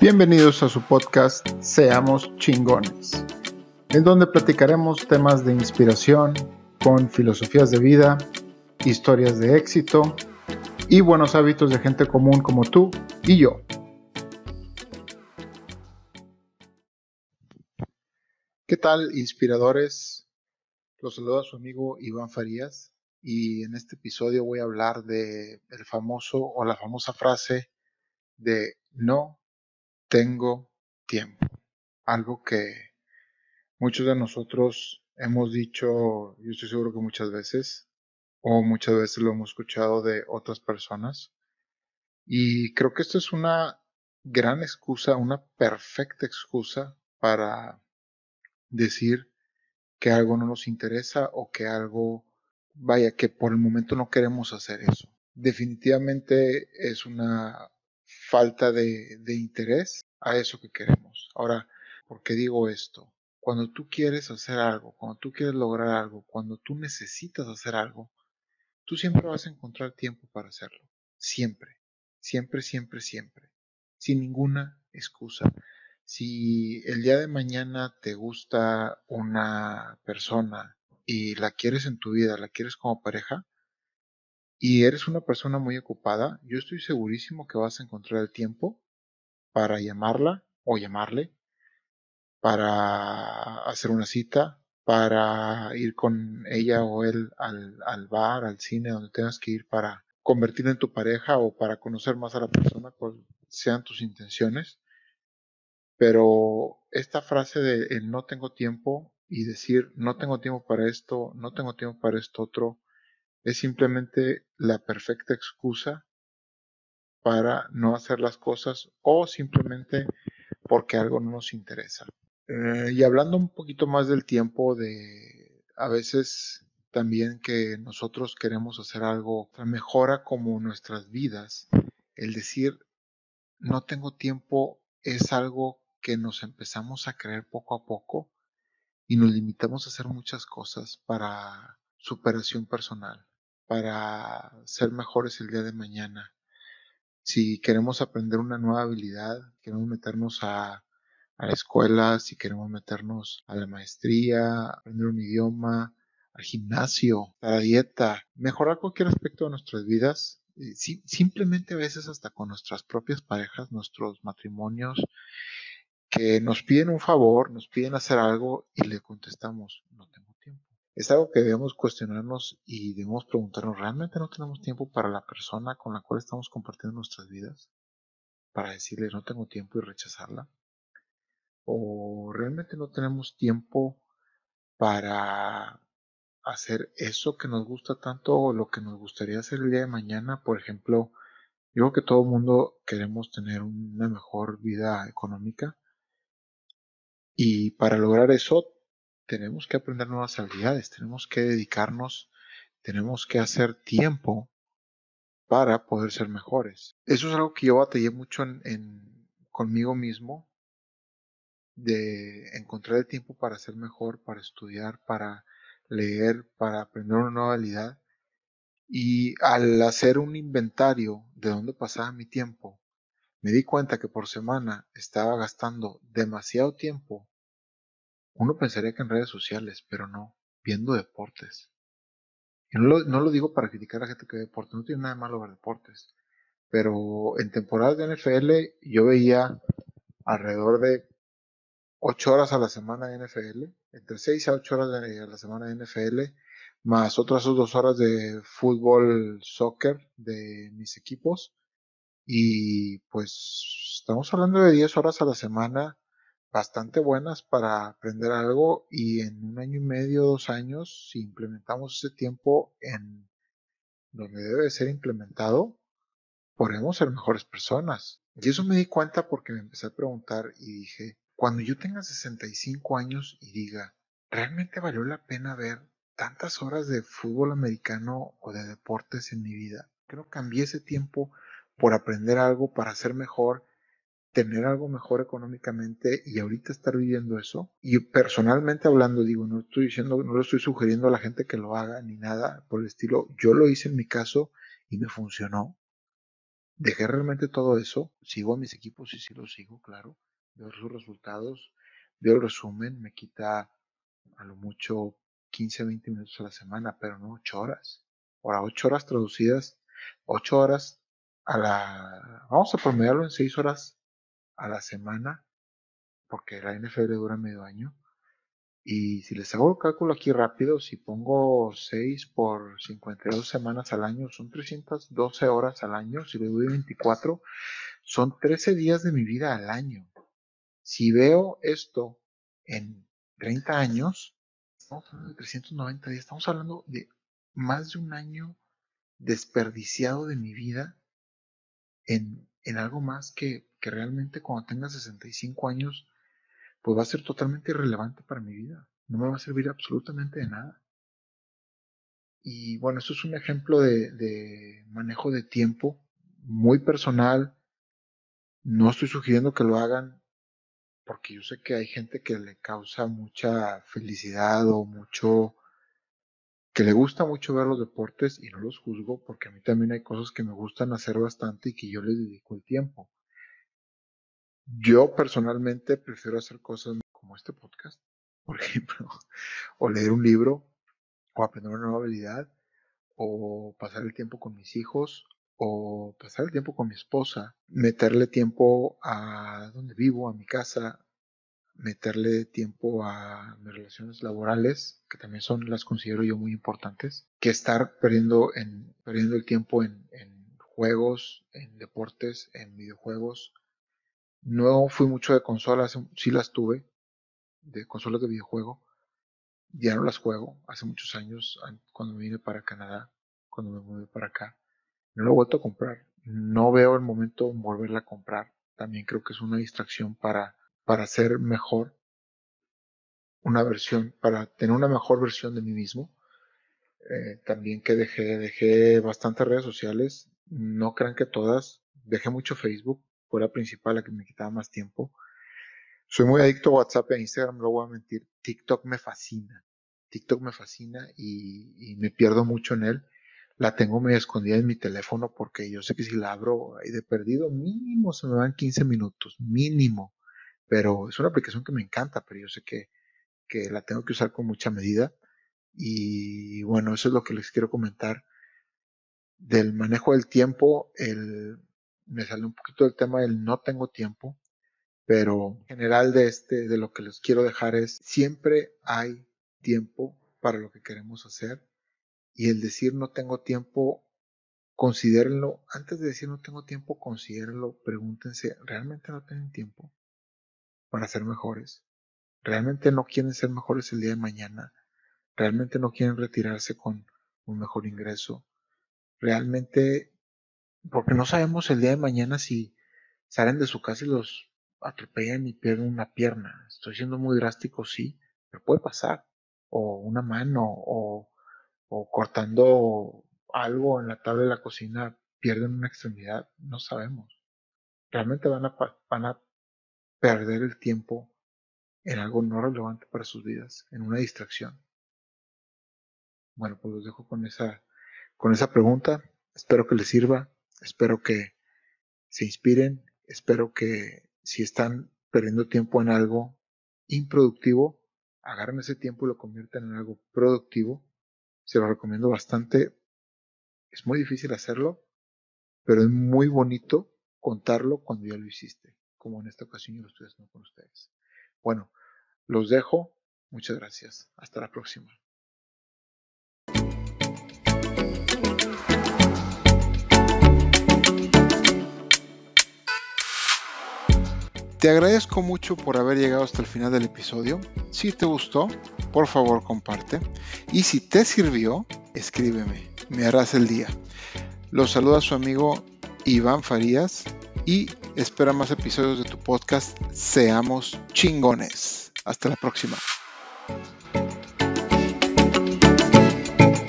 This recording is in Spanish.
Bienvenidos a su podcast Seamos chingones, en donde platicaremos temas de inspiración con filosofías de vida, historias de éxito y buenos hábitos de gente común como tú y yo. ¿Qué tal, inspiradores? Los saluda su amigo Iván Farías y en este episodio voy a hablar de el famoso o la famosa frase de no tengo tiempo. Algo que muchos de nosotros hemos dicho, yo estoy seguro que muchas veces, o muchas veces lo hemos escuchado de otras personas. Y creo que esto es una gran excusa, una perfecta excusa para decir que algo no nos interesa o que algo, vaya, que por el momento no queremos hacer eso. Definitivamente es una falta de, interés a eso que queremos. Ahora, ¿por qué digo esto? Cuando tú quieres hacer algo, cuando tú quieres lograr algo, cuando tú necesitas hacer algo, tú siempre vas a encontrar tiempo para hacerlo. Siempre, siempre, siempre, siempre. Sin ninguna excusa. Si el día de mañana te gusta una persona y la quieres en tu vida, la quieres como pareja, y eres una persona muy ocupada, yo estoy segurísimo que vas a encontrar el tiempo para llamarla o llamarle, para hacer una cita, para ir con ella o él al, bar, al cine, donde tengas que ir para convertirte en tu pareja o para conocer más a la persona, cual sean tus intenciones. Pero esta frase de el no tengo tiempo y decir no tengo tiempo para esto, no tengo tiempo para esto otro, es simplemente la perfecta excusa para no hacer las cosas o simplemente porque algo no nos interesa. Eh, y hablando un poquito más del tiempo de a veces también que nosotros queremos hacer algo que mejora como nuestras vidas, el decir no tengo tiempo es algo que nos empezamos a creer poco a poco y nos limitamos a hacer muchas cosas para superación personal para ser mejores el día de mañana. Si queremos aprender una nueva habilidad, queremos meternos a, la escuela, si queremos meternos a la maestría, aprender un idioma, al gimnasio, a la dieta, mejorar cualquier aspecto de nuestras vidas, eh, simplemente a veces hasta con nuestras propias parejas, nuestros matrimonios, que nos piden un favor, nos piden hacer algo y le contestamos, no tengo es algo que debemos cuestionarnos y debemos preguntarnos, ¿realmente no tenemos tiempo para la persona con la cual estamos compartiendo nuestras vidas? Para decirle no tengo tiempo y rechazarla. ¿O realmente no tenemos tiempo para hacer eso que nos gusta tanto o lo que nos gustaría hacer el día de mañana? Por ejemplo, yo creo que todo el mundo queremos tener una mejor vida económica y para lograr eso tenemos que aprender nuevas habilidades, tenemos que dedicarnos, tenemos que hacer tiempo para poder ser mejores. Eso es algo que yo batallé mucho en, conmigo mismo, de encontrar el tiempo para ser mejor, para estudiar, para leer, para aprender una nueva habilidad. Y al hacer un inventario de dónde pasaba mi tiempo, me di cuenta que por semana estaba gastando demasiado tiempo uno pensaría que en redes sociales, pero no, viendo deportes. Y no lo, digo para criticar a la gente que ve deportes, no tiene nada de malo ver deportes. Pero en temporadas de NFL yo veía alrededor de 8 horas a la semana de NFL, entre 6 a 8 horas de, a la semana de NFL, más otras 2 horas de fútbol, soccer de mis equipos. Y pues estamos hablando de 10 horas a la semana bastante buenas para aprender algo y en un año y medio, dos años, si implementamos ese tiempo en donde debe ser implementado, podremos ser mejores personas. Y eso me di cuenta porque me empecé a preguntar y dije, cuando yo tenga 65 años y diga, ¿realmente valió la pena ver tantas horas de fútbol americano o de deportes en mi vida? Creo que cambié ese tiempo por aprender algo para ser mejor tener algo mejor económicamente y ahorita estar viviendo eso. Y personalmente hablando, digo, no estoy diciendo, no lo estoy sugiriendo a la gente que lo haga ni nada por el estilo. Yo lo hice en mi caso y me funcionó. dejé realmente todo eso, sigo a mis equipos y sí los sigo, claro, veo sus resultados, veo el resumen, me quita a lo mucho 15, 20 minutos a la semana, pero no 8 horas. Ahora, 8 horas traducidas, 8 horas a la... Vamos a promediarlo en 6 horas a la semana, porque la NFL dura medio año. Y si les hago el cálculo aquí rápido, si pongo 6 por 52 semanas al año, son 312 horas al año. Si le doy 24, son 13 días de mi vida al año. Si veo esto en 30 años, estamos hablando de 390 días, estamos hablando de más de un año desperdiciado de mi vida en, en algo más que, que realmente cuando tenga 65 años pues va a ser totalmente irrelevante para mi vida. No me va a servir absolutamente de nada. Y bueno, esto es un ejemplo de, manejo de tiempo muy personal. No estoy sugiriendo que lo hagan porque yo sé que hay gente que le causa mucha felicidad o mucho que le gusta mucho ver los deportes y no los juzgo porque a mí también hay cosas que me gustan hacer bastante y que yo les dedico el tiempo. Yo personalmente prefiero hacer cosas como este podcast, por ejemplo, o leer un libro, o aprender una nueva habilidad, o pasar el tiempo con mis hijos, o pasar el tiempo con mi esposa, meterle tiempo a donde vivo, a mi casa, meterle tiempo a mis relaciones laborales, que también son, las considero yo muy importantes, que estar perdiendo, en, perdiendo el tiempo en juegos, en deportes, en videojuegos, no fui mucho de consolas, sí las tuve, de consolas de videojuego. Ya no las juego, hace muchos años, cuando me vine para Canadá, cuando me mudé para acá. No lo he vuelto a comprar. No veo el momento en volverla a comprar. También creo que es una distracción para, para ser mejor. Una versión, para tener una mejor versión de mí mismo. Eh, también que dejé, dejé bastantes redes sociales. No crean que todas. Dejé mucho Facebook fue la principal, la que me quitaba más tiempo. Soy muy adicto a WhatsApp e Instagram, no voy a mentir. TikTok me fascina. TikTok me fascina y, me pierdo mucho en él. La tengo medio escondida en mi teléfono porque yo sé que si la abro ahí de perdido, mínimo se me van 15 minutos, mínimo. Pero es una aplicación que me encanta, pero yo sé que, que la tengo que usar con mucha medida. Y bueno, eso es lo que les quiero comentar del manejo del tiempo, el me sale un poquito el tema del no tengo tiempo, pero en general de este, de lo que les quiero dejar es, siempre hay tiempo para lo que queremos hacer y el decir no tengo tiempo, considérenlo, antes de decir no tengo tiempo, considérenlo, pregúntense, ¿realmente no tienen tiempo para ser mejores? ¿Realmente no quieren ser mejores el día de mañana? ¿Realmente no quieren retirarse con un mejor ingreso? ¿Realmente porque no sabemos el día de mañana si salen de su casa y los atropellan y pierden una pierna. Estoy siendo muy drástico, sí, pero puede pasar. O una mano, o, o cortando algo en la tabla de la cocina, pierden una extremidad. No sabemos. Realmente van a, van a perder el tiempo en algo no relevante para sus vidas, en una distracción. Bueno, pues los dejo con esa, con esa pregunta. Espero que les sirva. Espero que se inspiren, espero que si están perdiendo tiempo en algo improductivo, agarren ese tiempo y lo conviertan en algo productivo. Se lo recomiendo bastante. Es muy difícil hacerlo, pero es muy bonito contarlo cuando ya lo hiciste, como en esta ocasión yo lo estoy haciendo con ustedes. Bueno, los dejo. Muchas gracias. Hasta la próxima. Te agradezco mucho por haber llegado hasta el final del episodio. Si te gustó, por favor comparte. Y si te sirvió, escríbeme. Me harás el día. Los saluda su amigo Iván Farías y espera más episodios de tu podcast Seamos chingones. Hasta la próxima.